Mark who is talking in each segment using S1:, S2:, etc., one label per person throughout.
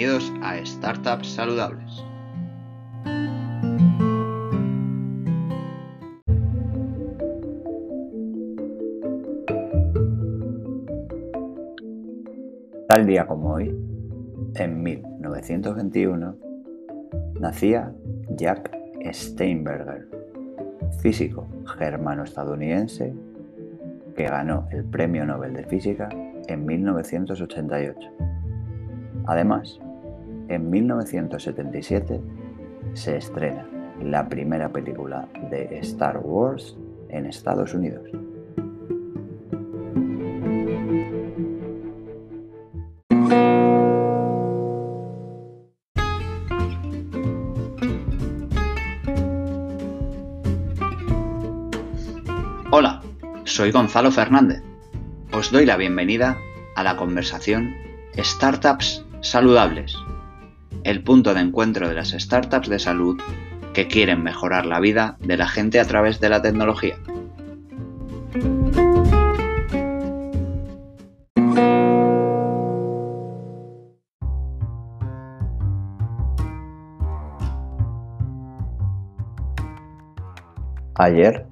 S1: Bienvenidos a Startups Saludables.
S2: Tal día como hoy, en 1921, nacía Jack Steinberger, físico germano-estadounidense que ganó el Premio Nobel de Física en 1988. Además, en 1977 se estrena la primera película de Star Wars en Estados Unidos.
S1: Hola, soy Gonzalo Fernández. Os doy la bienvenida a la conversación Startups Saludables, el punto de encuentro de las startups de salud que quieren mejorar la vida de la gente a través de la tecnología.
S2: Ayer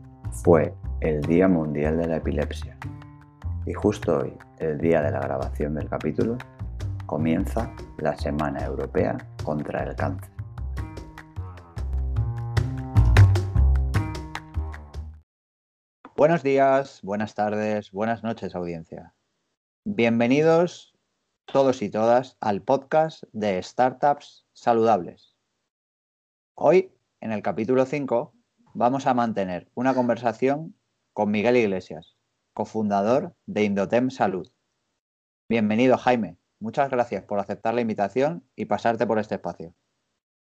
S2: fue el Día Mundial de la Epilepsia y justo hoy, el día de la grabación del capítulo, comienza la Semana Europea contra el Cáncer. Buenos días, buenas tardes, buenas noches audiencia. Bienvenidos todos y todas al podcast de Startups Saludables. Hoy, en el capítulo 5, vamos a mantener una conversación con Miguel Iglesias, cofundador de Indotem Salud. Bienvenido, Jaime. Muchas gracias por aceptar la invitación y pasarte por este espacio.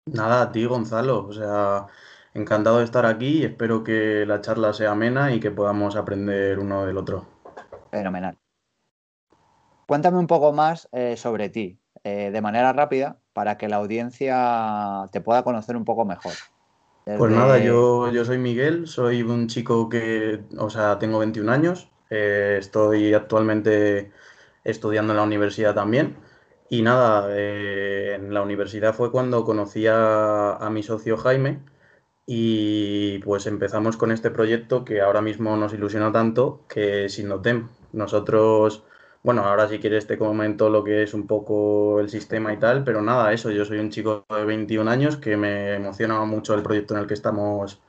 S3: Nada, a ti, Gonzalo. O sea, encantado de estar aquí y espero que la charla sea amena y que podamos aprender uno del otro.
S2: Fenomenal. Cuéntame un poco más eh, sobre ti, eh, de manera rápida, para que la audiencia te pueda conocer un poco mejor.
S3: Pues nada, yo, yo soy Miguel, soy un chico que, o sea, tengo 21 años, eh, estoy actualmente estudiando en la universidad también. Y nada, eh, en la universidad fue cuando conocí a, mi socio Jaime y pues empezamos con este proyecto que ahora mismo nos ilusiona tanto, que es Innotem. Nosotros, bueno, ahora si quieres te comento lo que es un poco el sistema y tal, pero nada, eso, yo soy un chico de 21 años que me emociona mucho el proyecto en el que estamos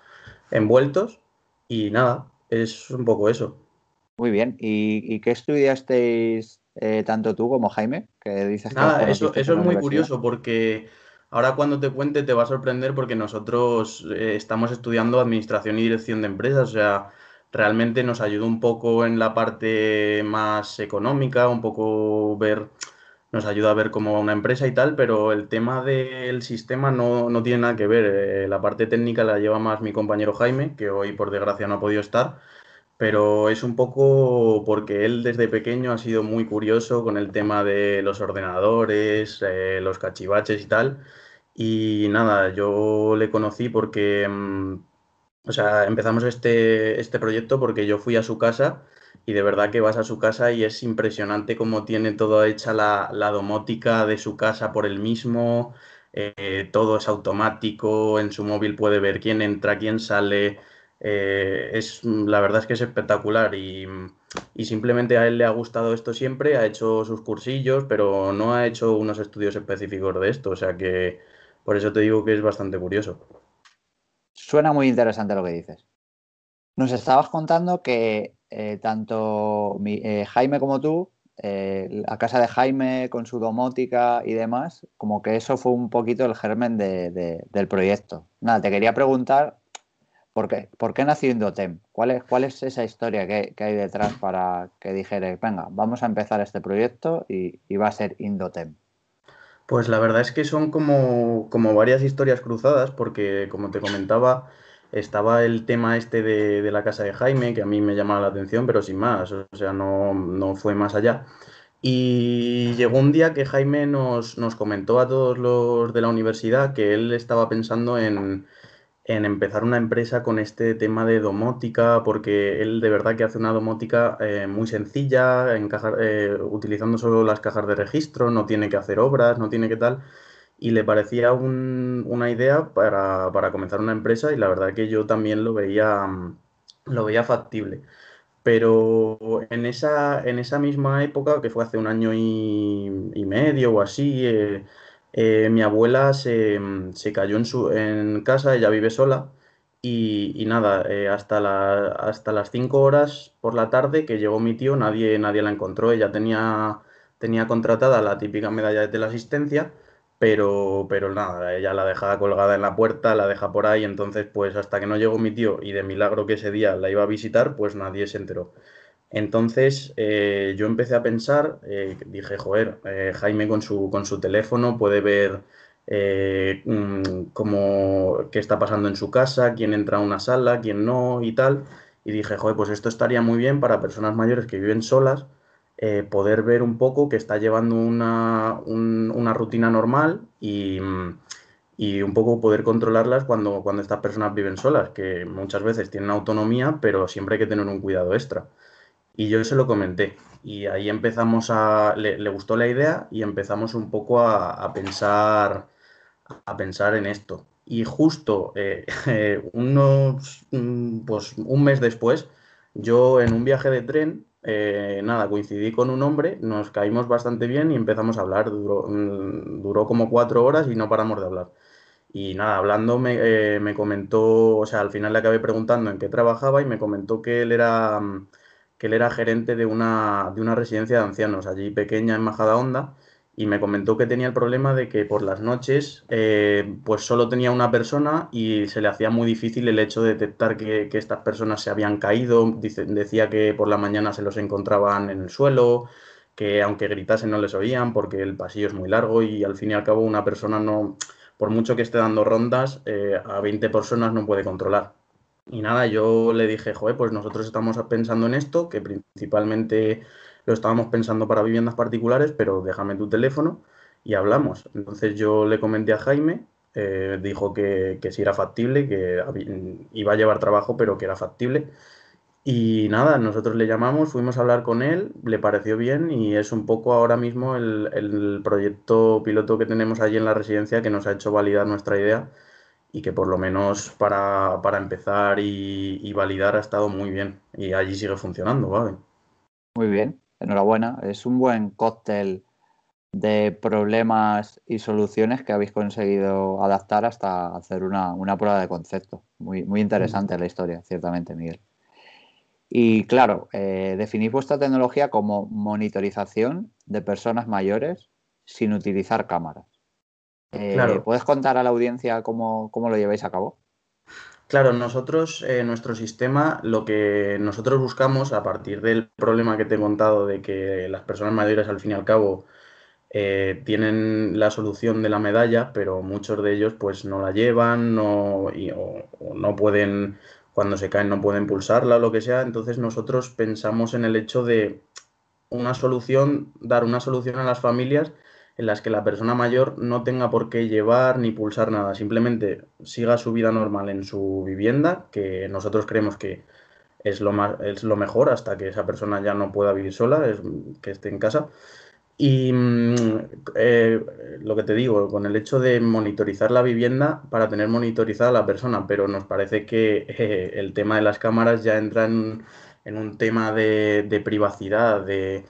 S3: envueltos y nada, es un poco eso.
S2: Muy bien, ¿y, y qué estudiasteis eh, tanto tú como Jaime, que dices
S3: Nada, eso, eso es muy curioso porque ahora cuando te cuente te va a sorprender porque nosotros eh, estamos estudiando administración y dirección de empresas, o sea, realmente nos ayuda un poco en la parte más económica, un poco ver, nos ayuda a ver cómo va una empresa y tal, pero el tema del sistema no, no tiene nada que ver. Eh, la parte técnica la lleva más mi compañero Jaime, que hoy por desgracia no ha podido estar pero es un poco porque él desde pequeño ha sido muy curioso con el tema de los ordenadores, eh, los cachivaches y tal. Y nada, yo le conocí porque, mm, o sea, empezamos este, este proyecto porque yo fui a su casa y de verdad que vas a su casa y es impresionante cómo tiene todo hecha la, la domótica de su casa por él mismo, eh, todo es automático, en su móvil puede ver quién entra, quién sale eh, es, la verdad es que es espectacular y, y, simplemente a él le ha gustado esto siempre, ha hecho sus cursillos, pero no ha hecho unos estudios específicos de esto, o sea que por eso te digo que es bastante curioso.
S2: Suena muy interesante lo que dices. Nos estabas contando que eh, tanto eh, Jaime como tú, la casa de Jaime con su domótica y demás, como que eso fue un poquito el germen de, de, del proyecto. Nada, te quería preguntar ¿Por qué, ¿Por qué nació Indotem? ¿Cuál es, cuál es esa historia que, que, hay detrás para que dijere, venga, vamos a empezar este proyecto y, y, va a ser Indotem?
S3: Pues la verdad es que son como, como varias historias cruzadas, porque como te comentaba, estaba el tema este de, de, la casa de Jaime, que a mí me llamaba la atención, pero sin más, o sea, no, no fue más allá. Y llegó un día que Jaime nos, nos comentó a todos los de la universidad que él estaba pensando en en empezar una empresa con este tema de domótica, porque él de verdad que hace una domótica eh, muy sencilla, eh, utilizando solo las cajas de registro, no tiene que hacer obras, no tiene que tal, y le parecía una idea para, para, comenzar una empresa y la verdad que yo también lo veía, lo veía factible. Pero en esa, en esa misma época, que fue hace un año y, medio o así, eh, eh, mi abuela se, cayó en, su, en casa, ella vive sola, y, nada, eh, hasta, la, hasta las 5 horas por la tarde que llegó mi tío, nadie, nadie la encontró, ella tenía, tenía contratada la típica medalla de teleasistencia, pero, pero nada, ella la dejaba colgada en la puerta, la deja por ahí, entonces pues hasta que no llegó mi tío y de milagro que ese día la iba a visitar, pues nadie se enteró. Entonces eh, yo empecé a pensar, eh, dije, joder, eh, Jaime con su, con su teléfono puede ver mm, cómo, qué está pasando en su casa, quién entra a una sala, quién no y tal. Y dije, joder, pues esto estaría muy bien para personas mayores que viven solas poder ver un poco que está llevando una, rutina normal y, un poco poder controlarlas cuando, cuando estas personas viven solas, que muchas veces tienen autonomía, pero siempre hay que tener un cuidado extra. Y yo se lo comenté. Y ahí empezamos a. Le, gustó la idea y empezamos un poco a, pensar. A pensar en esto. Y justo eh, unos. Pues un mes después, yo en un viaje de tren eh, nada, coincidí con un hombre, nos caímos bastante bien y empezamos a hablar. Duró, mm, duró como cuatro horas y no paramos de hablar. Y nada, hablando me, eh, me, comentó, o sea, al final le acabé preguntando en qué trabajaba y me comentó que él era, mm, que él era gerente de una, de una residencia de ancianos allí pequeña en Majadahonda y me comentó que tenía el problema de que por las noches eh, pues solo tenía una persona y se le hacía muy difícil el hecho de detectar que, estas personas se habían caído. decía que por la mañana se los encontraban en el suelo, que aunque gritasen no les oían porque el pasillo es muy largo y al fin y al cabo una persona no, por mucho que esté dando rondas, eh, a 20 personas no puede controlar. Y nada, yo le dije, joder, pues nosotros estamos pensando en esto, que principalmente lo estábamos pensando para viviendas particulares, pero déjame tu teléfono y hablamos. Entonces yo le comenté a Jaime, eh, dijo que, que sí era factible, que iba a llevar trabajo, pero que era factible. Y nada, nosotros le llamamos, fuimos a hablar con él, le pareció bien y es un poco ahora mismo el, proyecto piloto que tenemos allí en la residencia que nos ha hecho validar nuestra idea y que por lo menos para, empezar y, y, validar ha estado muy bien y allí sigue funcionando, ¿vale?
S2: Muy bien enhorabuena. Es un buen cóctel de problemas y soluciones que habéis conseguido adaptar hasta hacer una, prueba de concepto. Muy, muy interesante la historia, ciertamente, Miguel. Y claro, eh, definís vuestra tecnología como monitorización de personas mayores sin utilizar cámaras. Eh, ¿Puedes contar a la audiencia cómo, cómo lo lleváis a cabo?
S3: Claro, nosotros, eh, nuestro sistema, lo que nosotros buscamos a partir del problema que te he contado de que las personas mayores al fin y al cabo eh, tienen la solución de la medalla, pero muchos de ellos pues no la llevan no, o, no pueden, cuando se caen no pueden pulsarla o lo que sea. Entonces nosotros pensamos en el hecho de una solución, dar una solución a las familias en las que la persona mayor no tenga por qué llevar ni pulsar nada, simplemente siga su vida normal en su vivienda, que nosotros creemos que es lo, más, es lo mejor hasta que esa persona ya no pueda vivir sola, es, que esté en casa. Y mm, eh, lo que te digo, con el hecho de monitorizar la vivienda para tener monitorizada la persona, pero nos parece que eh, el tema de las cámaras ya entra en, un tema de, de privacidad, de,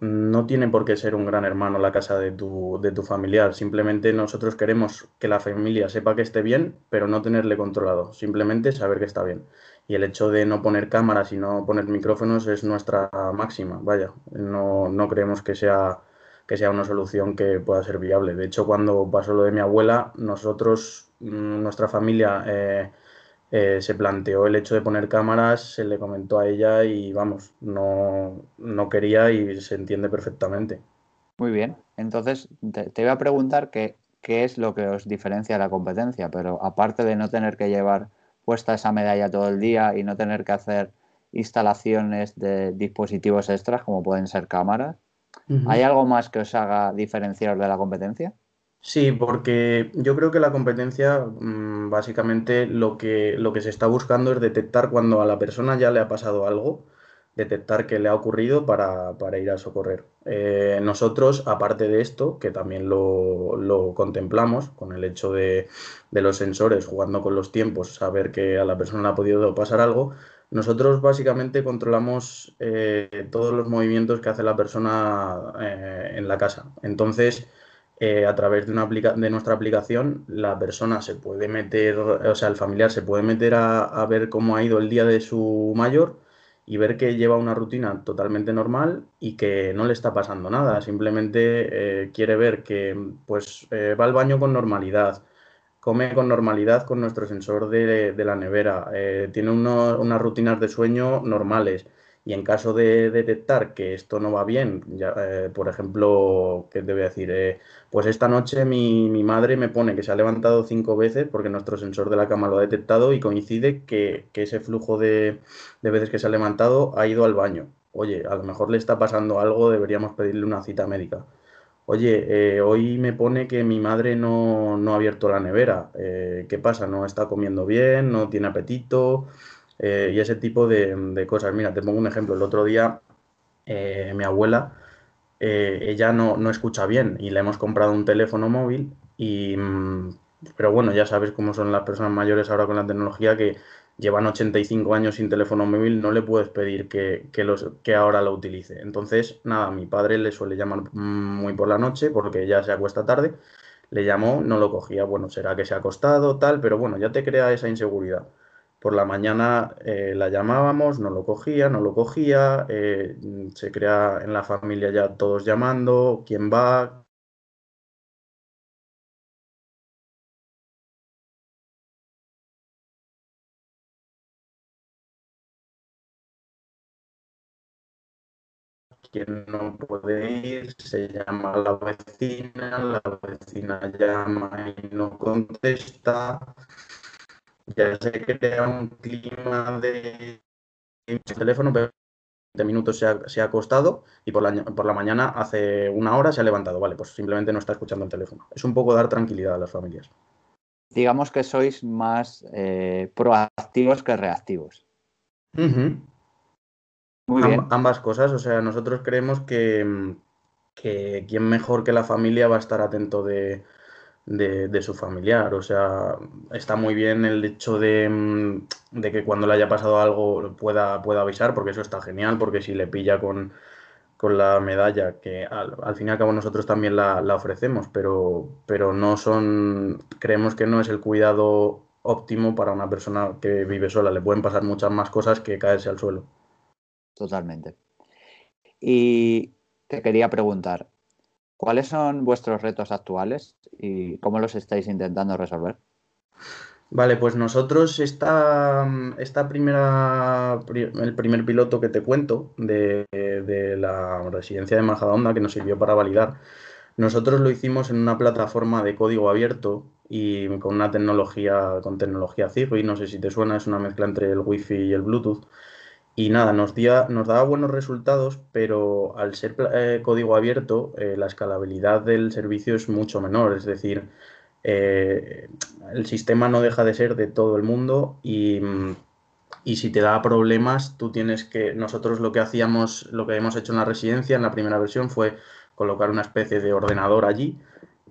S3: no tiene por qué ser un gran hermano la casa de tu, de tu familiar. Simplemente nosotros queremos que la familia sepa que esté bien, pero no tenerle controlado. Simplemente saber que está bien. Y el hecho de no poner cámaras y no poner micrófonos es nuestra máxima. Vaya, no, no creemos que sea, que sea una solución que pueda ser viable. De hecho, cuando pasó lo de mi abuela, nosotros, mm, nuestra familia, eh, eh, se planteó el hecho de poner cámaras, se le comentó a ella y vamos, no, no quería y se entiende perfectamente.
S2: Muy bien, entonces te, te, iba a preguntar qué, qué es lo que os diferencia de la competencia, pero aparte de no tener que llevar puesta esa medalla todo el día y no tener que hacer instalaciones de dispositivos extras como pueden ser cámaras, ¿hay algo más que os haga diferenciar de la competencia?
S3: Sí, porque yo creo que la competencia, mm, básicamente, lo que, lo que se está buscando es detectar cuando a la persona ya le ha pasado algo, detectar qué le ha ocurrido para, ir a socorrer. Eh, nosotros, aparte de esto, que también lo, contemplamos con el hecho de, los sensores jugando con los tiempos, saber que a la persona le ha podido pasar algo, nosotros básicamente controlamos eh, todos los movimientos que hace la persona eh, en la casa. Entonces, eh, a través de, una de nuestra aplicación, la persona se puede meter, o sea, el familiar se puede meter a, ver cómo ha ido el día de su mayor y ver que lleva una rutina totalmente normal y que no le está pasando nada. Simplemente eh, quiere ver que pues, eh, va al baño con normalidad, come con normalidad con nuestro sensor de, la nevera, tiene unas rutinas de sueño normales y en caso de detectar que esto no va bien, eh, por ejemplo, ¿qué te voy a decir? Eh, pues esta noche mi, madre me pone que se ha levantado cinco veces porque nuestro sensor de la cama lo ha detectado y coincide que, ese flujo de, veces que se ha levantado ha ido al baño. Oye, a lo mejor le está pasando algo, deberíamos pedirle una cita médica. Oye, eh, hoy me pone que mi madre no, no ha abierto la nevera. ¿Qué pasa? ¿No está comiendo bien? ¿No tiene apetito? Eh, y ese tipo de, cosas. Mira, te pongo un ejemplo. El otro día eh, mi abuela, eh, ella no, no, escucha bien y le hemos comprado un teléfono móvil y... Mm, pero bueno, ya sabes cómo son las personas mayores ahora con la tecnología que llevan 85 años sin teléfono móvil, no le puedes pedir que, que, los, que ahora lo utilice. Entonces, nada, mi padre le suele llamar muy por la noche porque ya se acuesta tarde. Le llamó, no lo cogía, bueno, será que se ha acostado, tal, pero bueno, ya te crea esa inseguridad. Por la mañana eh, la llamábamos, no lo cogía, no lo cogía, eh, se crea en la familia ya todos llamando, quién va, quién no puede ir, se llama a la vecina, la vecina llama y no contesta, ya se crea un clima de teléfono, pero 20 minutos se ha, se ha acostado y por la, por la mañana hace una hora se ha levantado. Vale, pues simplemente no está escuchando el teléfono. Es un poco dar tranquilidad a las familias.
S2: Digamos que sois más eh, proactivos que reactivos.
S3: Muy bien. ambas cosas, o sea, nosotros creemos que, que quien mejor que la familia va a estar atento de, de, su familiar. O sea, está muy bien el hecho de, mm, que cuando le haya pasado algo pueda, pueda avisar, porque eso está genial, porque si le pilla con, la medalla, que al, fin y al cabo nosotros también la, ofrecemos, pero, pero no son, creemos que no es el cuidado óptimo para una persona que vive sola. Le pueden pasar muchas más cosas que caerse al suelo.
S2: Totalmente. Y te quería preguntar, ¿Cuáles son vuestros retos actuales y cómo los estáis intentando resolver?
S3: Vale, pues nosotros esta, esta primera, el primer piloto que te cuento de, la residencia de Majadahonda que nos sirvió para validar, nosotros lo hicimos en una plataforma de código abierto y con una tecnología, con tecnología Zigbee, no sé si te suena, es una mezcla entre el Wi-Fi y el Bluetooth. Y nada, nos, daba buenos resultados, pero al ser eh, código abierto, eh, la escalabilidad del servicio es mucho menor. Es decir, eh, el sistema no deja de ser de todo el mundo y, y, si te da problemas, tú tienes que. Nosotros lo que hacíamos, lo que hemos hecho en la residencia, en la primera versión, fue colocar una especie de ordenador allí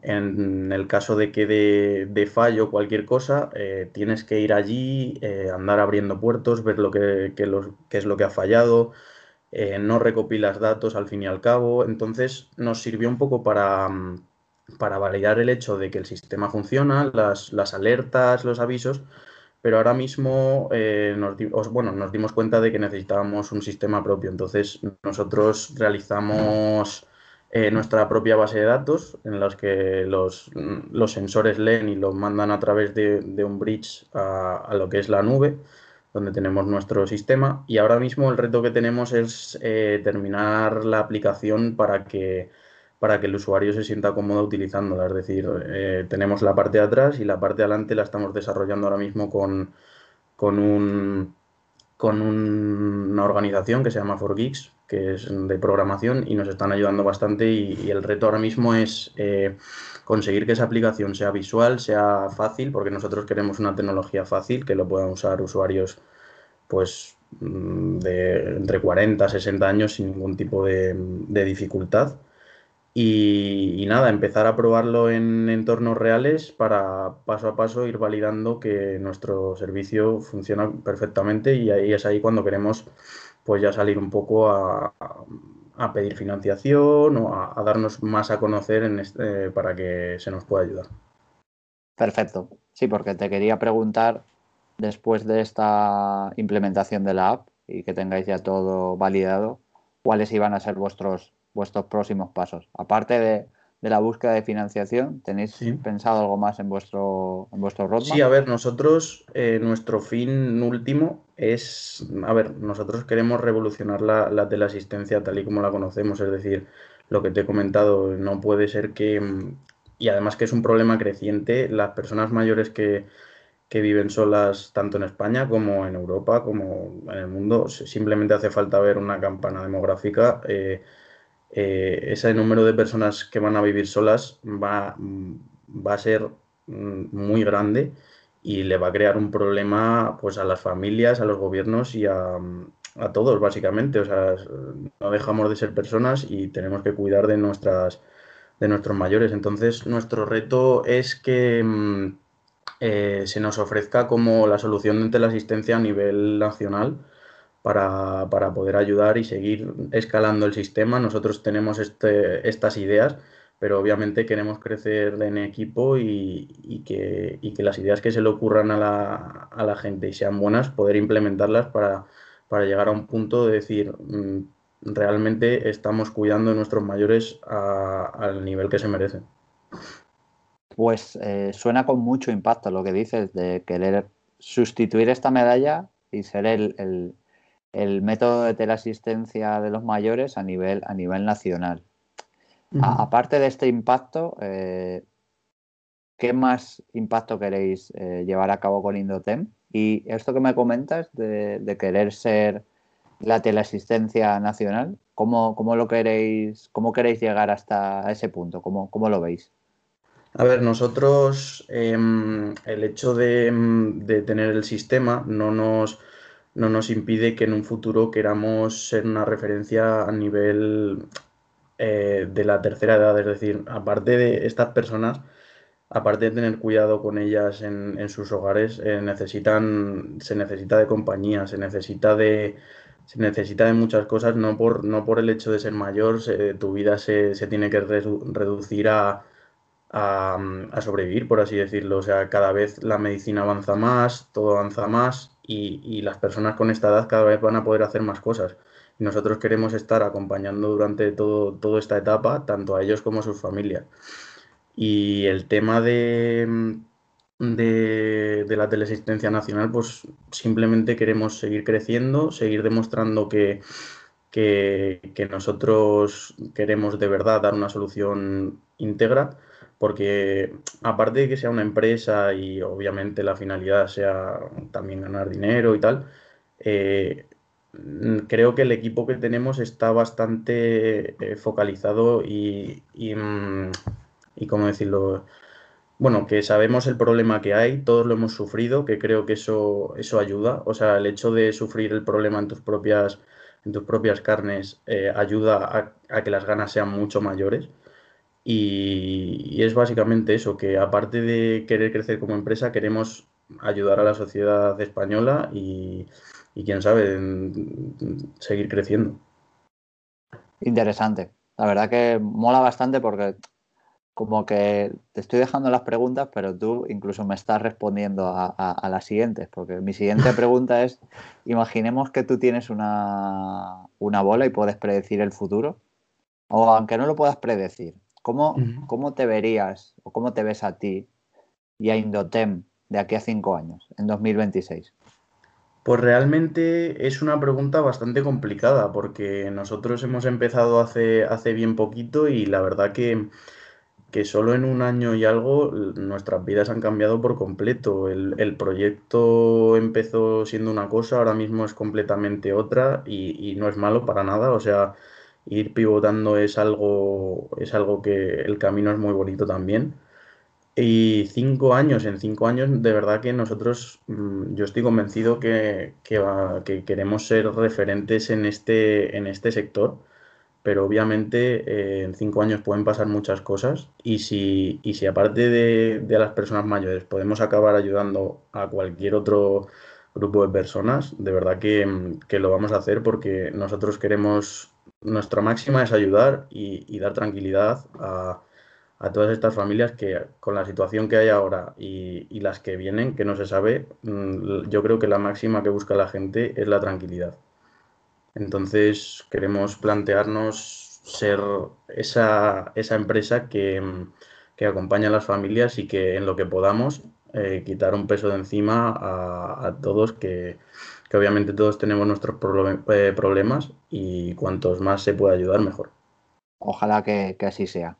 S3: en el caso de que de, fallo cualquier cosa, eh, tienes que ir allí, eh, andar abriendo puertos, ver lo que, es lo que ha fallado, eh, no recopilas datos al fin y al cabo. Entonces nos sirvió un poco para, para validar el hecho de que el sistema funciona, las, las alertas, los avisos, pero ahora mismo nos, bueno, nos dimos cuenta de que necesitábamos un sistema propio. Entonces nosotros realizamos eh, nuestra propia base de datos en las que los, sensores leen y lo mandan a través de, un bridge a, lo que es la nube, donde tenemos nuestro sistema. Y ahora mismo el reto que tenemos es eh, terminar la aplicación para que, para que el usuario se sienta cómodo utilizándola. Es decir, eh, tenemos la parte de atrás y la parte de adelante la estamos desarrollando ahora mismo con, con un con una organización que se llama 4Geeks, que es de programación y nos están ayudando bastante y, el reto ahora mismo es eh, conseguir que esa aplicación sea visual, sea fácil, porque nosotros queremos una tecnología fácil que lo puedan usar usuarios pues mm, de entre 40 60 años sin ningún tipo de, dificultad. Y, nada, empezar a probarlo en entornos reales para paso a paso ir validando que nuestro servicio funciona perfectamente y ahí es ahí cuando queremos pues ya salir un poco a, pedir financiación o a, darnos más a conocer en este, para que se nos pueda ayudar.
S2: Perfecto. Sí, porque te quería preguntar, después de esta implementación de la app y que tengáis ya todo validado, cuáles iban a ser vuestros, vuestros próximos pasos. Aparte de, de la búsqueda de financiación? ¿Tenéis pensado algo más en vuestro, en vuestro roadmap?
S3: Sí, a ver, nosotros, eh, nuestro fin último es, a ver, nosotros queremos revolucionar la, la teleasistencia tal y como la conocemos, es decir, lo que te he comentado, no puede ser que, y además que es un problema creciente, las personas mayores que, que viven solas tanto en España como en Europa, como en el mundo, simplemente hace falta ver una campana demográfica. Eh, eh, ese número de personas que van a vivir solas va, va a ser mm, muy grande y le va a crear un problema pues a las familias, a los gobiernos y a, a, todos básicamente. O sea, no dejamos de ser personas y tenemos que cuidar de nuestras de nuestros mayores. Entonces, nuestro reto es que mm, eh, se nos ofrezca como la solución de la asistencia a nivel nacional para, para, poder ayudar y seguir escalando el sistema. Nosotros tenemos este, estas ideas, pero obviamente queremos crecer en equipo y, y, que, y, que, las ideas que se le ocurran a la, a la gente y sean buenas, poder implementarlas para, para, llegar a un punto de decir, mm, realmente estamos cuidando de nuestros mayores al nivel que se merecen.
S2: Pues eh, suena con mucho impacto lo que dices de querer sustituir esta medalla y ser el método de teleasistencia de los mayores a nivel, a nivel nacional. aparte de este impacto, eh, ¿qué más impacto queréis eh, llevar a cabo con Indotem? Y esto que me comentas de, querer ser la teleasistencia nacional, ¿cómo, lo queréis, cómo queréis llegar hasta ese punto? ¿Cómo, cómo lo veis?
S3: A ver, nosotros em, el hecho de, de, tener el sistema no nos no nos impide que en un futuro queramos ser una referencia a nivel eh, de la tercera edad. Es decir, aparte de estas personas, aparte de tener cuidado con ellas en, sus hogares, eh, necesitan, se necesita de compañía, se necesita de, se necesita de muchas cosas, no por, no por el hecho de ser mayor, tu vida se, tiene que reducir a, a, sobrevivir, por así decirlo. O sea, cada vez la medicina avanza más, todo avanza más y, las personas con esta edad cada vez van a poder hacer más cosas. Y nosotros queremos estar acompañando durante todo, toda esta etapa, tanto a ellos como a sus familias. Y el tema de, de, la teleasistencia nacional, pues simplemente queremos seguir creciendo, seguir demostrando que, que, que nosotros queremos de verdad dar una solución íntegra porque aparte de que sea una empresa y obviamente la finalidad sea también ganar dinero y tal, eh, creo que el equipo que tenemos está bastante eh, focalizado y, mm, y, ¿cómo decirlo? Bueno, que sabemos el problema que hay, todos lo hemos sufrido, que creo que eso, eso ayuda. O sea, el hecho de sufrir el problema en tus propias, en tus propias carnes eh, ayuda a que las ganas sean mucho mayores. Y, es básicamente eso, que aparte de querer crecer como empresa, queremos ayudar a la sociedad española y, quién sabe, seguir creciendo.
S2: Interesante. La verdad que mola bastante porque como que te estoy dejando las preguntas, pero tú incluso me estás respondiendo a, las siguientes, porque mi siguiente pregunta es, imaginemos que tú tienes una, una bola y puedes predecir el futuro, o aunque no lo puedas predecir, ¿Cómo, te verías o cómo te ves a ti y a Indotem de aquí a cinco años, en 2026?
S3: Pues realmente es una pregunta bastante complicada porque nosotros hemos empezado hace, hace bien poquito y la verdad que que solo en un año y algo nuestras vidas han cambiado por completo. El, proyecto empezó siendo una cosa, ahora mismo es completamente otra y, no es malo para nada. O sea, ir pivotando es algo, es algo que el camino es muy bonito también. Y cinco años, en cinco años, de verdad que nosotros, mm, yo estoy convencido que, que, queremos ser referentes en este, en este sector pero obviamente eh, en cinco años pueden pasar muchas cosas y si, y si aparte de, de, las personas mayores podemos acabar ayudando a cualquier otro grupo de personas, de verdad que, que lo vamos a hacer porque nosotros queremos, nuestra máxima es ayudar y, dar tranquilidad a, todas estas familias que con la situación que hay ahora y, las que vienen, que no se sabe, mm, yo creo que la máxima que busca la gente es la tranquilidad. Entonces queremos plantearnos ser esa, esa empresa que, acompaña a las familias y que en lo que podamos eh, quitar un peso de encima a, todos, que, obviamente todos tenemos nuestros eh, problemas y cuantos más se pueda ayudar, mejor.
S2: Ojalá que, que así sea.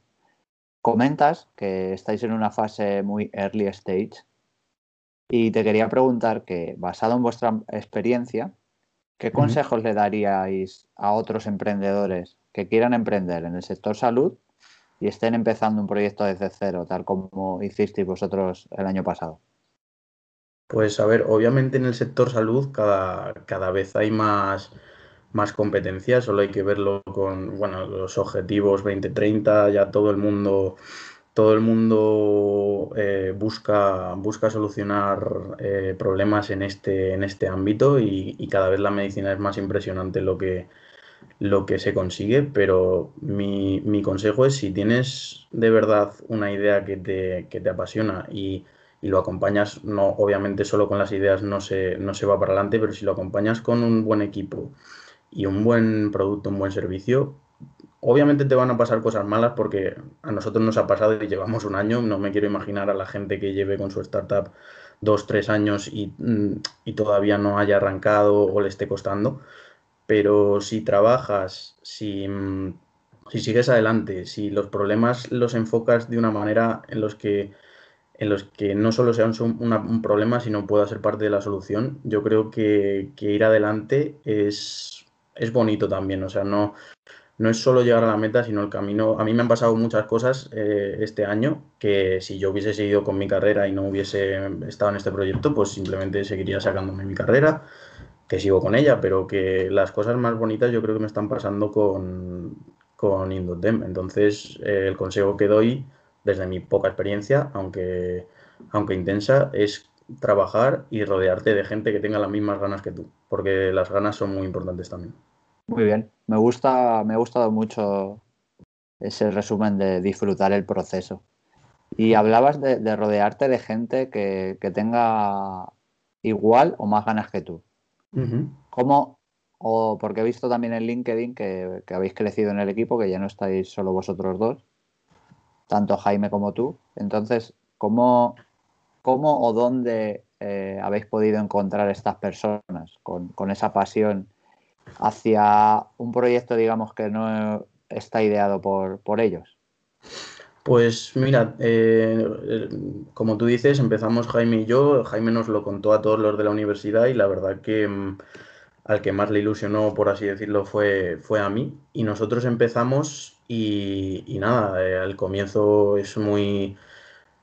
S2: Comentas que estáis en una fase muy early stage y te quería preguntar que, basado en vuestra experiencia, ¿Qué consejos le daríais a otros emprendedores que quieran emprender en el sector salud y estén empezando un proyecto desde cero, tal como hicisteis vosotros el año pasado?
S3: Pues a ver, obviamente en el sector salud cada, cada vez hay más, más competencias, solo hay que verlo con bueno, los objetivos 2030, ya todo el mundo todo el mundo eh, busca, busca solucionar eh, problemas en este, en este ámbito y, cada vez la medicina es más impresionante lo que, lo que se consigue, pero mi, consejo es si tienes de verdad una idea que te, te apasiona y, lo acompañas, no, obviamente solo con las ideas no se, no se va para adelante, pero si lo acompañas con un buen equipo y un buen producto, un buen servicio, Obviamente te van a pasar cosas malas porque a nosotros nos ha pasado y llevamos un año. No me quiero imaginar a la gente que lleve con su startup dos, tres años y, mm, todavía no haya arrancado o le esté costando. Pero si trabajas, si, mm, si sigues adelante, si los problemas los enfocas de una manera en los que en los que no solo sean un, problema, sino pueda ser parte de la solución, yo creo que, que ir adelante es, es bonito también. O sea, no, no es solo llegar a la meta, sino el camino. A mí me han pasado muchas cosas eh, este año que si yo hubiese seguido con mi carrera y no hubiese estado en este proyecto, pues simplemente seguiría sacándome mi carrera, que sigo con ella, pero que las cosas más bonitas yo creo que me están pasando con, con Indotem. Entonces, eh, el consejo que doy desde mi poca experiencia, aunque, aunque intensa, es trabajar y rodearte de gente que tenga las mismas ganas que tú, porque las ganas son muy importantes también.
S2: Muy bien, me gusta, me ha gustado mucho ese resumen de disfrutar el proceso. Y hablabas de, rodearte de gente que, tenga igual o más ganas que tú. ¿Cómo? O porque he visto también en LinkedIn que, habéis crecido en el equipo, que ya no estáis solo vosotros dos, tanto Jaime como tú. Entonces, ¿cómo, cómo o dónde eh, habéis podido encontrar estas personas con, esa pasión hacia un proyecto, digamos, que no está ideado por, por ellos?
S3: Pues mira, eh, como tú dices, empezamos Jaime y yo. Jaime nos lo contó a todos los de la universidad y la verdad que mm, al que más le ilusionó, por así decirlo, fue, fue a mí. Y nosotros empezamos y, nada, eh, al comienzo es muy,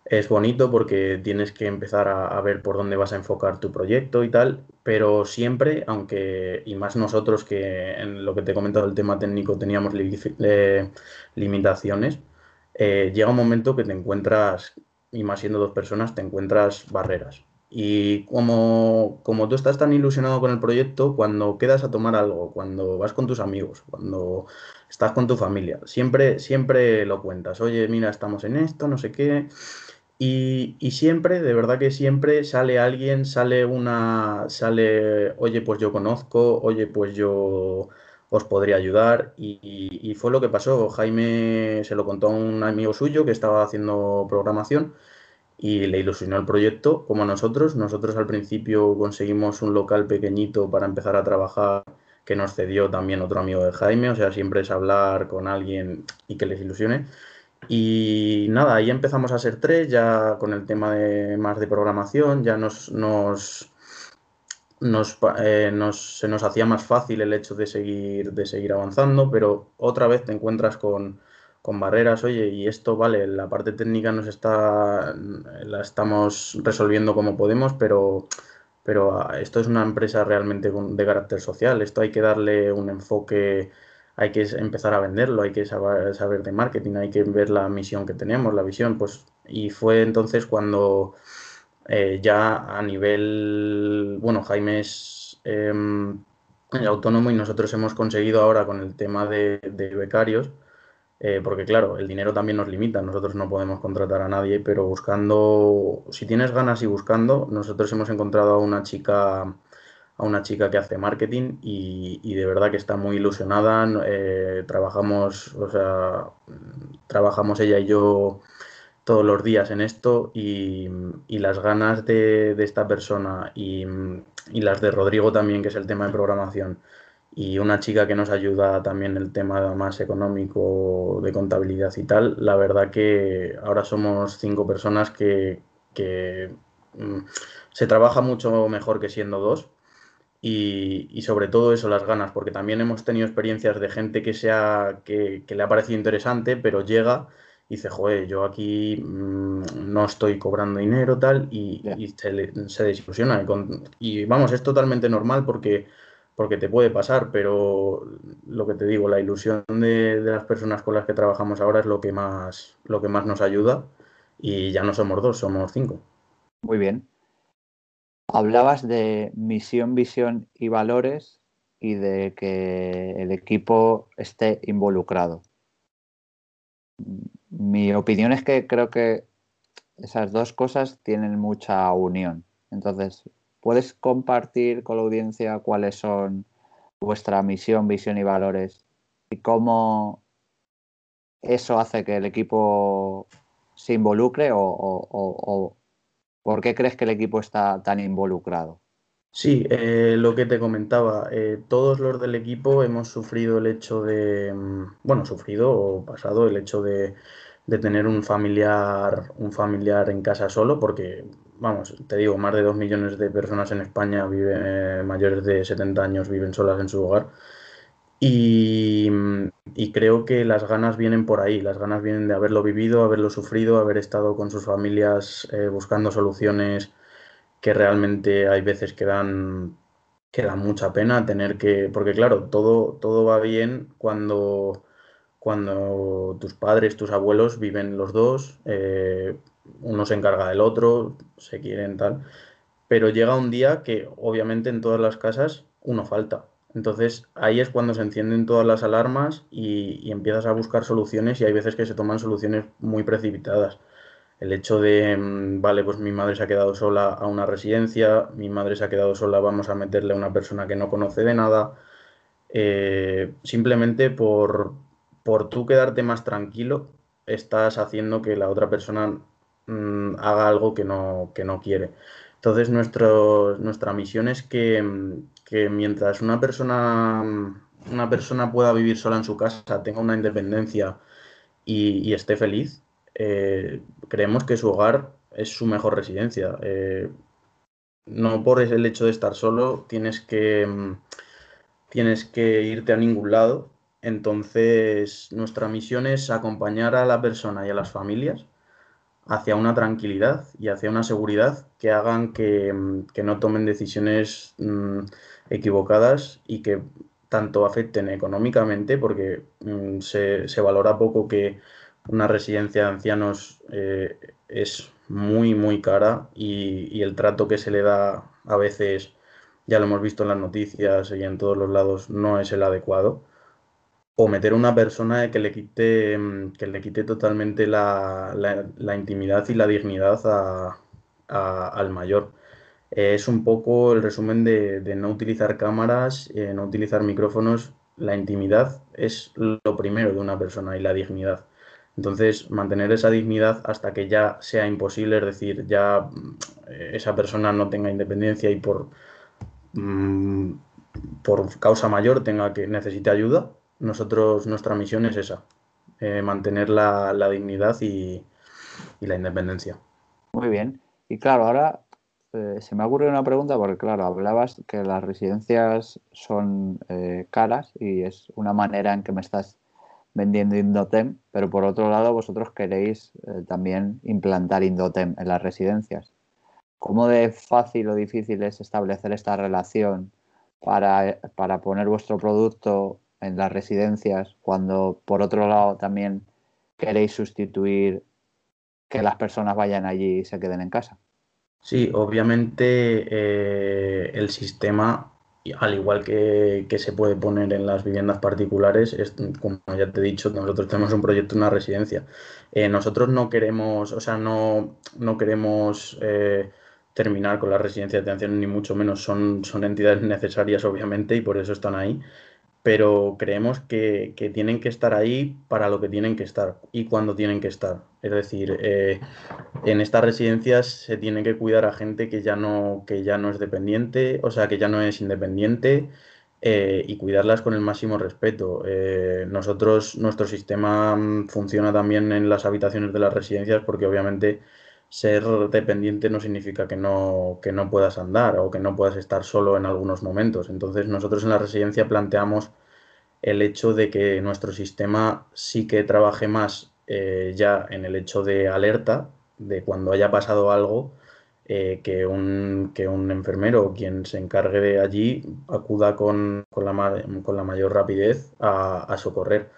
S3: es bonito porque tienes que empezar a, ver por dónde vas a enfocar tu proyecto y tal, pero siempre, aunque, y más nosotros que en lo que te he comentado el tema técnico teníamos limitaciones, eh, llega un momento que te encuentras, y más siendo dos personas, te encuentras barreras. Y como, como tú estás tan ilusionado con el proyecto, cuando quedas a tomar algo, cuando vas con tus amigos, cuando estás con tu familia, siempre, siempre lo cuentas. Oye, mira, estamos en esto, no sé qué y, siempre, de verdad que siempre sale alguien, sale una, sale, oye, pues yo conozco, oye, pues yo os podría ayudar. Y, fue lo que pasó. Jaime se lo contó a un amigo suyo que estaba haciendo programación y le ilusionó el proyecto como a nosotros. Nosotros al principio conseguimos un local pequeñito para empezar a trabajar que nos cedió también otro amigo de Jaime. O sea, siempre es hablar con alguien y que les ilusione. Y nada, ahí empezamos a ser tres, ya con el tema de más de programación, ya nos, nos, eh, nos, se nos hacía más fácil el hecho de seguir, de seguir avanzando, pero otra vez te encuentras con, con barreras, oye, y esto, vale, la parte técnica nos está, la estamos resolviendo como podemos, pero, pero ah, esto es una empresa realmente de carácter social, esto hay que darle un enfoque hay que empezar a venderlo, hay que saber, de marketing, hay que ver la misión que tenemos, la visión, pues, y fue entonces cuando eh, ya a nivel, bueno, Jaime es em, autónomo y nosotros hemos conseguido ahora con el tema de, becarios, eh, porque claro, el dinero también nos limita, nosotros no podemos contratar a nadie, pero buscando, si tienes ganas y buscando, nosotros hemos encontrado a una chica a una chica que hace marketing y, de verdad que está muy ilusionada. Eh, trabajamos, o sea, trabajamos ella y yo todos los días en esto y, las ganas de, esta persona y, las de Rodrigo también, que es el tema de programación, y una chica que nos ayuda también el tema más económico de contabilidad y tal, la verdad que ahora somos cinco personas que, que mm, se trabaja mucho mejor que siendo dos y, sobre todo eso, las ganas, porque también hemos tenido experiencias de gente que, sea, que, le ha parecido interesante, pero llega y dice, joder, yo aquí mm, no estoy cobrando dinero tal, y, se, se, desilusiona. Y, vamos, es totalmente normal porque, porque te puede pasar, pero lo que te digo, la ilusión de, de, las personas con las que trabajamos ahora es lo que más, lo que más nos ayuda y ya no somos dos, somos cinco.
S2: Muy bien. Hablabas de misión, visión y valores y de que el equipo esté involucrado. Mi opinión es que creo que esas dos cosas tienen mucha unión. Entonces, ¿puedes compartir con la audiencia cuáles son vuestra misión, visión y valores y cómo eso hace que el equipo se involucre o, ¿Por qué crees que el equipo está tan involucrado?
S3: Sí, eh, lo que te comentaba, eh, todos los del equipo hemos sufrido el hecho de, mm, bueno, sufrido o pasado el hecho de, tener un familiar, un familiar en casa solo, porque, vamos, te digo, más de dos millones de personas en España viven, eh, mayores de 70 años viven solas en su hogar. Y, creo que las ganas vienen por ahí, las ganas vienen de haberlo vivido, haberlo sufrido, haber estado con sus familias eh, buscando soluciones que realmente hay veces que dan, que dan mucha pena tener que, porque claro, todo, todo va bien cuando, cuando tus padres, tus abuelos viven los dos, eh, uno se encarga del otro, se quieren tal, pero llega un día que obviamente en todas las casas uno falta. Entonces ahí es cuando se encienden todas las alarmas y, empiezas a buscar soluciones y hay veces que se toman soluciones muy precipitadas. El hecho de, mm, vale, pues mi madre se ha quedado sola a una residencia, mi madre se ha quedado sola, vamos a meterle a una persona que no conoce de nada, eh, simplemente por, por tú quedarte más tranquilo, estás haciendo que la otra persona mm, haga algo que no, que no quiere. Entonces nuestra misión es que, mm, que mientras una persona, una persona pueda vivir sola en su casa, tenga una independencia y, esté feliz, eh, creemos que su hogar es su mejor residencia. Eh, no por el hecho de estar solo tienes que, tienes que irte a ningún lado. Entonces, nuestra misión es acompañar a la persona y a las familias hacia una tranquilidad y hacia una seguridad que hagan que, no tomen decisiones mm, equivocadas y que tanto afecten económicamente, porque mm, se, valora poco que una residencia de ancianos eh, es muy, muy cara y, el trato que se le da a veces, ya lo hemos visto en las noticias y en todos los lados, no es el adecuado. O meter una persona que le quite, mm, que le quite totalmente la, intimidad y la dignidad al mayor es un poco el resumen de, no utilizar cámaras, eh, no utilizar micrófonos. La intimidad es lo primero de una persona y la dignidad. Entonces, mantener esa dignidad hasta que ya sea imposible, es decir, ya eh, esa persona no tenga independencia y por, mm, por causa mayor tenga que necesite ayuda, nosotros nuestra misión es esa. eh, mantener la, dignidad y, la independencia.
S2: Muy bien. Y claro, ahora eh, se me ha ocurrido una pregunta porque, claro, hablabas que las residencias son eh, caras y es una manera en que me estás vendiendo Indotem, pero por otro lado vosotros queréis también implantar Indotem en las residencias. ¿Cómo de fácil o difícil es establecer esta relación para, para poner vuestro producto en las residencias cuando por otro lado también queréis sustituir que las personas vayan allí y se queden en casa?
S3: Sí, obviamente eh, el sistema, al igual que, se puede poner en las viviendas particulares, es, como ya te he dicho, nosotros tenemos un proyecto una residencia. Eh, nosotros no queremos, o sea, no, no queremos eh, terminar con la residencia de atención, ni mucho menos. Son, son entidades necesarias, obviamente, y por eso están ahí. Pero creemos que, tienen que estar ahí para lo que tienen que estar y cuando tienen que estar. Es decir, eh, en estas residencias se tiene que cuidar a gente que ya no, que ya no es dependiente, o sea, que ya no es independiente. Eh, y cuidarlas con el máximo respeto. Eh, nosotros, nuestro sistema mm, funciona también en las habitaciones de las residencias porque obviamente ser dependiente no significa que no, que no puedas andar o que no puedas estar solo en algunos momentos. Entonces nosotros en la residencia planteamos el hecho de que nuestro sistema sí que trabaje más eh, ya en el hecho de alerta, de cuando haya pasado algo, eh, que, un, que un enfermero o quien se encargue de allí acuda con, con, la, con la, mayor rapidez a, a socorrer.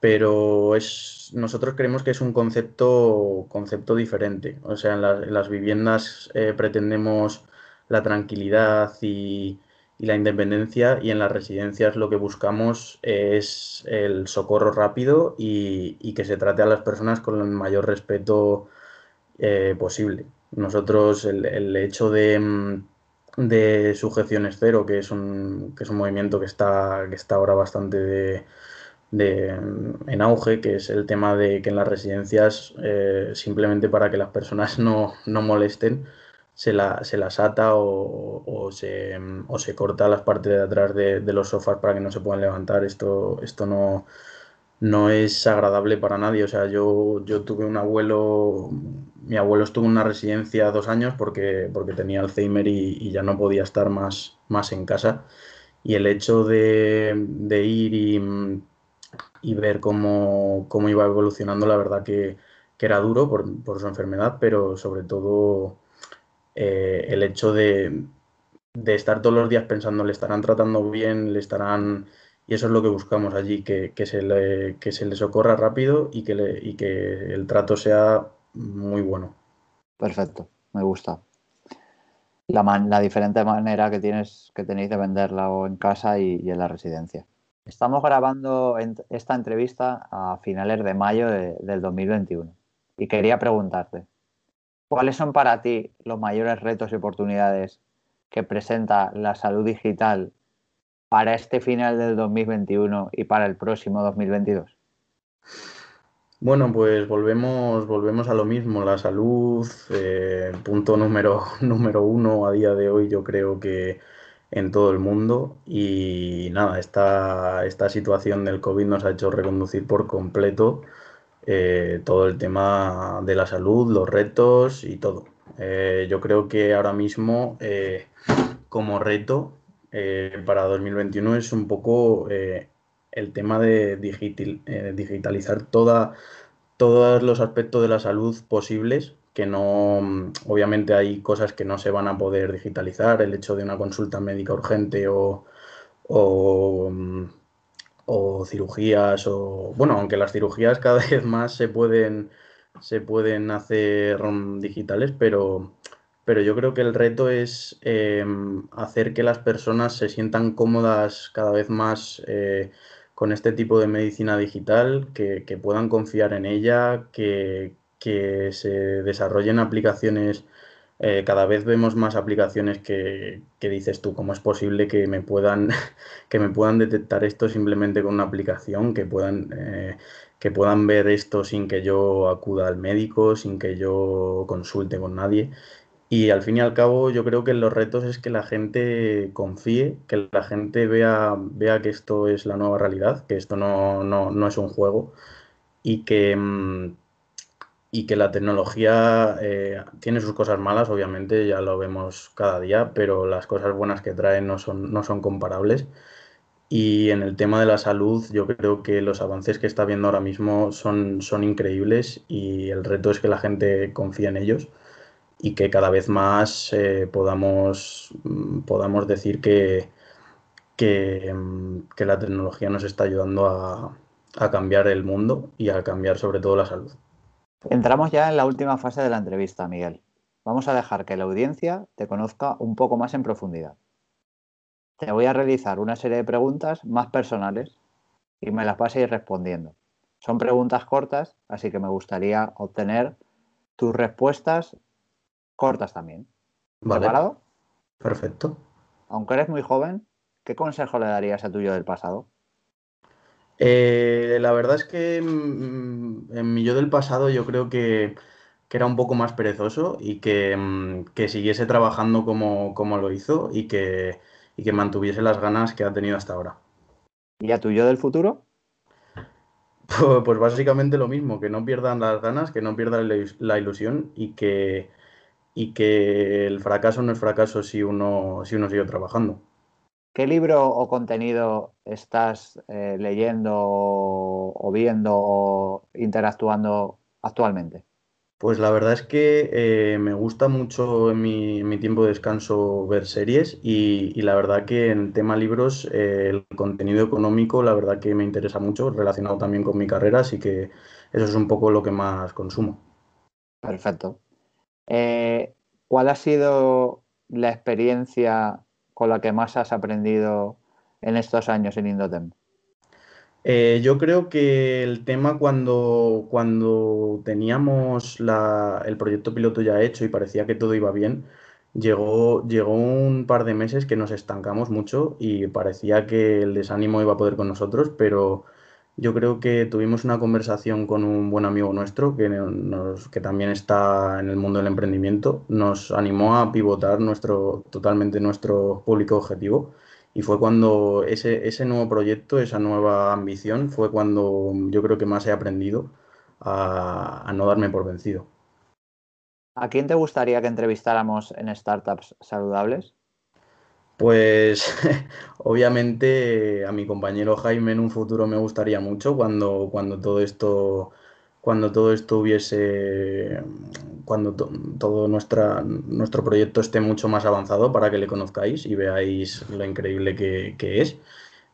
S3: Pero es nosotros creemos que es un concepto, concepto diferente. O sea, en, las viviendas eh, pretendemos la tranquilidad y, la independencia y en las residencias lo que buscamos es el socorro rápido y, que se trate a las personas con el mayor respeto eh, posible. Nosotros el, hecho de, de sujeciones cero, que es un, que es un movimiento que está, que está ahora bastante de de, en auge, que es el tema de que en las residencias, eh, simplemente para que las personas no, no molesten, se, la, se las ata o, o, se, o, se, corta las partes de atrás de, de, los sofás para que no se puedan levantar. Esto, esto no, no es agradable para nadie. O sea, yo, yo tuve un abuelo, mi abuelo estuvo en una residencia dos años porque, porque tenía Alzheimer y, ya no podía estar más, más en casa. Y el hecho de, de ir y y ver cómo, iba evolucionando, la verdad que, era duro por, su enfermedad, pero sobre todo eh, el hecho de, estar todos los días pensando, le estarán tratando bien, le estarán... Y eso es lo que buscamos allí, que, se, le, que se le socorra rápido y que, y que el trato sea muy bueno.
S2: Perfecto, me gusta. La, la diferente manera que tienes que tenéis de venderla o en casa y en la residencia. Estamos grabando esta entrevista a finales de mayo del 2021 y quería preguntarte, ¿cuáles son para ti los mayores retos y oportunidades que presenta la salud digital para este final del 2021 y para el próximo 2022?
S3: Bueno, pues volvemos, volvemos a lo mismo. La salud, eh, punto número, número uno a día de hoy, yo creo que en todo el mundo y nada, esta, esta situación del COVID nos ha hecho reconducir por completo eh, todo el tema de la salud, los retos y todo. Eh, yo creo que ahora mismo eh, como reto para 2021 es un poco el tema de digitalizar toda, todos los aspectos de la salud posibles que no, obviamente hay cosas que no se van a poder digitalizar, el hecho de una consulta médica urgente o, o, cirugías, o bueno, aunque las cirugías cada vez más se pueden, se pueden hacer digitales, pero, pero yo creo que el reto es em, hacer que las personas se sientan cómodas cada vez más eh, con este tipo de medicina digital, que, que puedan confiar en ella, que, que se desarrollen aplicaciones. Eh, cada vez vemos más aplicaciones que, dices tú, ¿cómo es posible que me puedan, que me puedan detectar esto simplemente con una aplicación, que puedan, eh, que puedan ver esto sin que yo acuda al médico, sin que yo consulte con nadie? Y al fin y al cabo, yo creo que los retos es que la gente confíe, que la gente vea, vea que esto es la nueva realidad, que esto no, no, no es un juego y que, mm, y que la tecnología eh, tiene sus cosas malas, obviamente, ya lo vemos cada día, pero las cosas buenas que trae no son, no son comparables. Y en el tema de la salud, yo creo que los avances que está viendo ahora mismo son, son increíbles y el reto es que la gente confíe en ellos y que cada vez más eh, podamos, mm, podamos decir que, mm, que, la tecnología nos está ayudando a, a cambiar el mundo y a cambiar sobre todo la salud.
S2: Entramos ya en la última fase de la entrevista, Miguel. Vamos a dejar que la audiencia te conozca un poco más en profundidad. Te voy a realizar una serie de preguntas más personales y me las vas a ir respondiendo. Son preguntas cortas, así que me gustaría obtener tus respuestas cortas también. ¿Preparado?
S3: Perfecto.
S2: Aunque eres muy joven, ¿qué consejo le darías a tu yo del pasado?
S3: Eh, la verdad es que mm, en mi yo del pasado yo creo que, era un poco más perezoso y que, mm, siguiese trabajando como, lo hizo y que, que mantuviese las ganas que ha tenido hasta ahora.
S2: ¿Y a tu yo del futuro?
S3: Pues, básicamente lo mismo, que no pierdan las ganas, que no pierdan la ilusión y que, y que el fracaso no es fracaso si uno, si uno sigue trabajando.
S2: ¿Qué libro o contenido estás eh, leyendo o viendo o interactuando actualmente?
S3: Pues la verdad es que eh, me gusta mucho en mi, tiempo de descanso ver series y, la verdad que en tema libros eh, el contenido económico la verdad que me interesa mucho relacionado también con mi carrera, así que eso es un poco lo que más consumo.
S2: Perfecto. ¿Cuál ha sido la experiencia con la que más has aprendido en estos años en Indotem?
S3: Eh, yo creo que el tema cuando, cuando teníamos el proyecto piloto ya hecho y parecía que todo iba bien, llegó, llegó un par de meses que nos estancamos mucho y parecía que el desánimo iba a poder con nosotros, pero yo creo que tuvimos una conversación con un buen amigo nuestro que, que también está en el mundo del emprendimiento. Nos animó a pivotar nuestro, totalmente nuestro público objetivo. Y fue cuando ese, nuevo proyecto, esa nueva ambición, fue cuando yo creo que más he aprendido a no darme por vencido.
S2: ¿A quién te gustaría que entrevistáramos en Startups Saludables?
S3: Pues obviamente a mi compañero Jaime en un futuro me gustaría mucho cuando, cuando todo esto cuando todo esto hubiese cuando todo nuestro proyecto esté mucho más avanzado para que le conozcáis y veáis lo increíble que, es.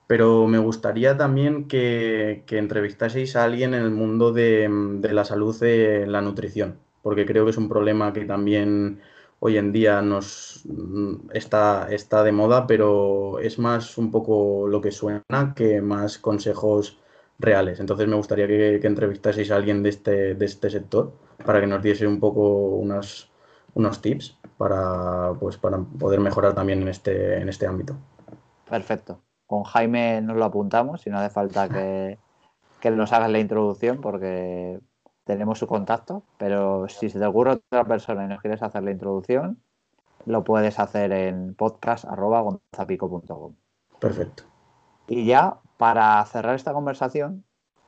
S3: Pero me gustaría también que, que, entrevistaseis a alguien en el mundo de, de la salud en la nutrición, porque creo que es un problema que también hoy en día nos mm, está, está de moda, pero es más un poco lo que suena que más consejos reales. Entonces me gustaría que, entrevistaseis a alguien de este, de este sector para que nos diese un poco unos, unos tips para, pues, para poder mejorar también en este, en este ámbito.
S2: Perfecto. Con Jaime nos lo apuntamos y no hace falta que, que nos hagas la introducción porque tenemos su contacto, pero si se te ocurre otra persona y nos quieres hacer la introducción, lo puedes hacer en podcast.gonzapico.com.
S3: Perfecto.
S2: Y ya, para cerrar esta conversación,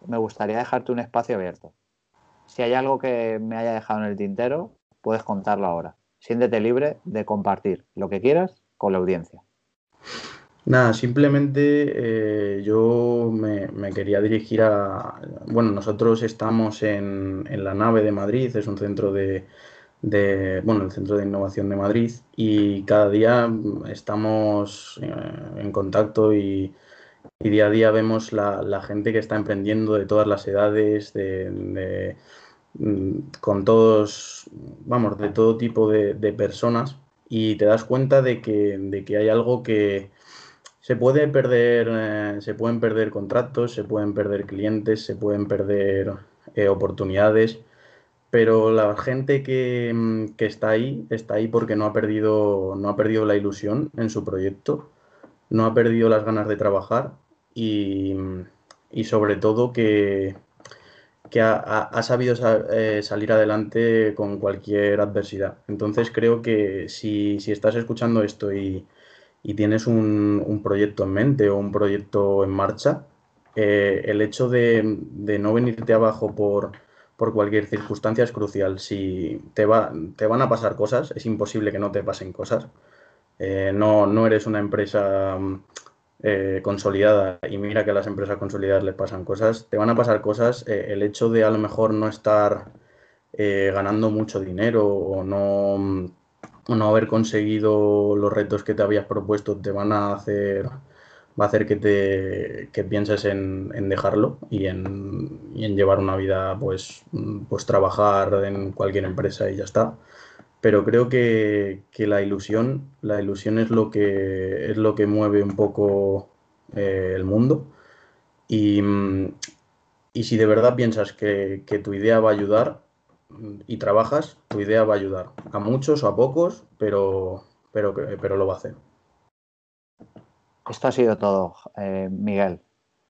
S2: me gustaría dejarte un espacio abierto. Si hay algo que me haya dejado en el tintero, puedes contarlo ahora. Siéntete libre de compartir lo que quieras con la audiencia.
S3: Nada, simplemente eh, yo me, quería dirigir a... Bueno, nosotros estamos en, la nave de Madrid, es un centro de, bueno, el Centro de Innovación de Madrid y cada día estamos eh, en contacto y, día a día vemos la, gente que está emprendiendo de todas las edades, de, mm, con todos, vamos, de todo tipo de, personas y te das cuenta de que, de que hay algo que se puede perder, eh, se pueden perder contratos, se pueden perder clientes, se pueden perder eh, oportunidades, pero la gente mm, que, está ahí está ahí porque no ha perdido, no ha perdido la ilusión en su proyecto, no ha perdido las ganas de trabajar y, sobre todo que, que ha, sabido eh, salir adelante con cualquier adversidad. Entonces creo que si, si estás escuchando esto y, y tienes un, proyecto en mente o un proyecto en marcha, eh, el hecho de, no venirte abajo por, cualquier circunstancia es crucial. Si te, va, te van a pasar cosas, es imposible que no te pasen cosas. Eh, no, no eres una empresa eh, consolidada y mira que a las empresas consolidadas les pasan cosas, te van a pasar cosas. el hecho de a lo mejor no estar ganando mucho dinero o no, no haber conseguido los retos que te habías propuesto te van a hacer va a hacer que te que pienses en, dejarlo y en, en, llevar una vida, pues, pues trabajar en cualquier empresa y ya está. Pero creo que, la ilusión, la ilusión es lo que es lo que mueve un poco eh, el mundo. Y, y, si de verdad piensas que, que tu idea va a ayudar y trabajas, tu idea va a ayudar. A muchos o a pocos, pero, pero, pero lo va a hacer.
S4: Esto ha sido todo, eh, Miguel.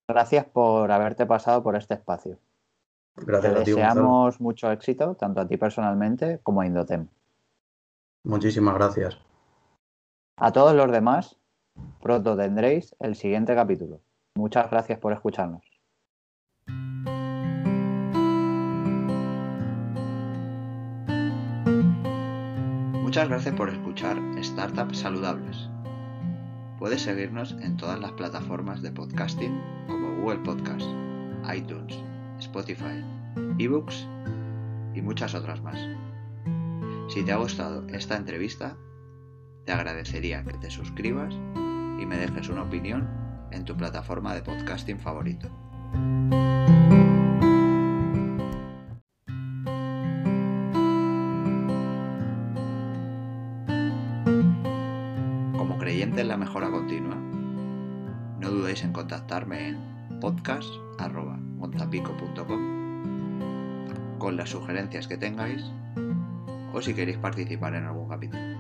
S4: Gracias por haberte pasado por este espacio.
S3: Gracias
S4: Te deseamos mucho éxito, tanto a ti personalmente como a Indotem.
S3: Muchísimas gracias.
S4: A todos los demás, pronto tendréis el siguiente capítulo. Muchas gracias por escucharnos.
S2: Muchas gracias por escuchar Startups Saludables. Puedes seguirnos en todas las plataformas de podcasting como Google Podcast, iTunes, Spotify, eBooks y muchas otras más. Si te ha gustado esta entrevista, te agradecería que te suscribas y me dejes una opinión en tu plataforma de podcasting favorito. Continua, no dudéis en contactarme en podcast.montapico.com con las sugerencias que tengáis o si queréis participar en algún capítulo.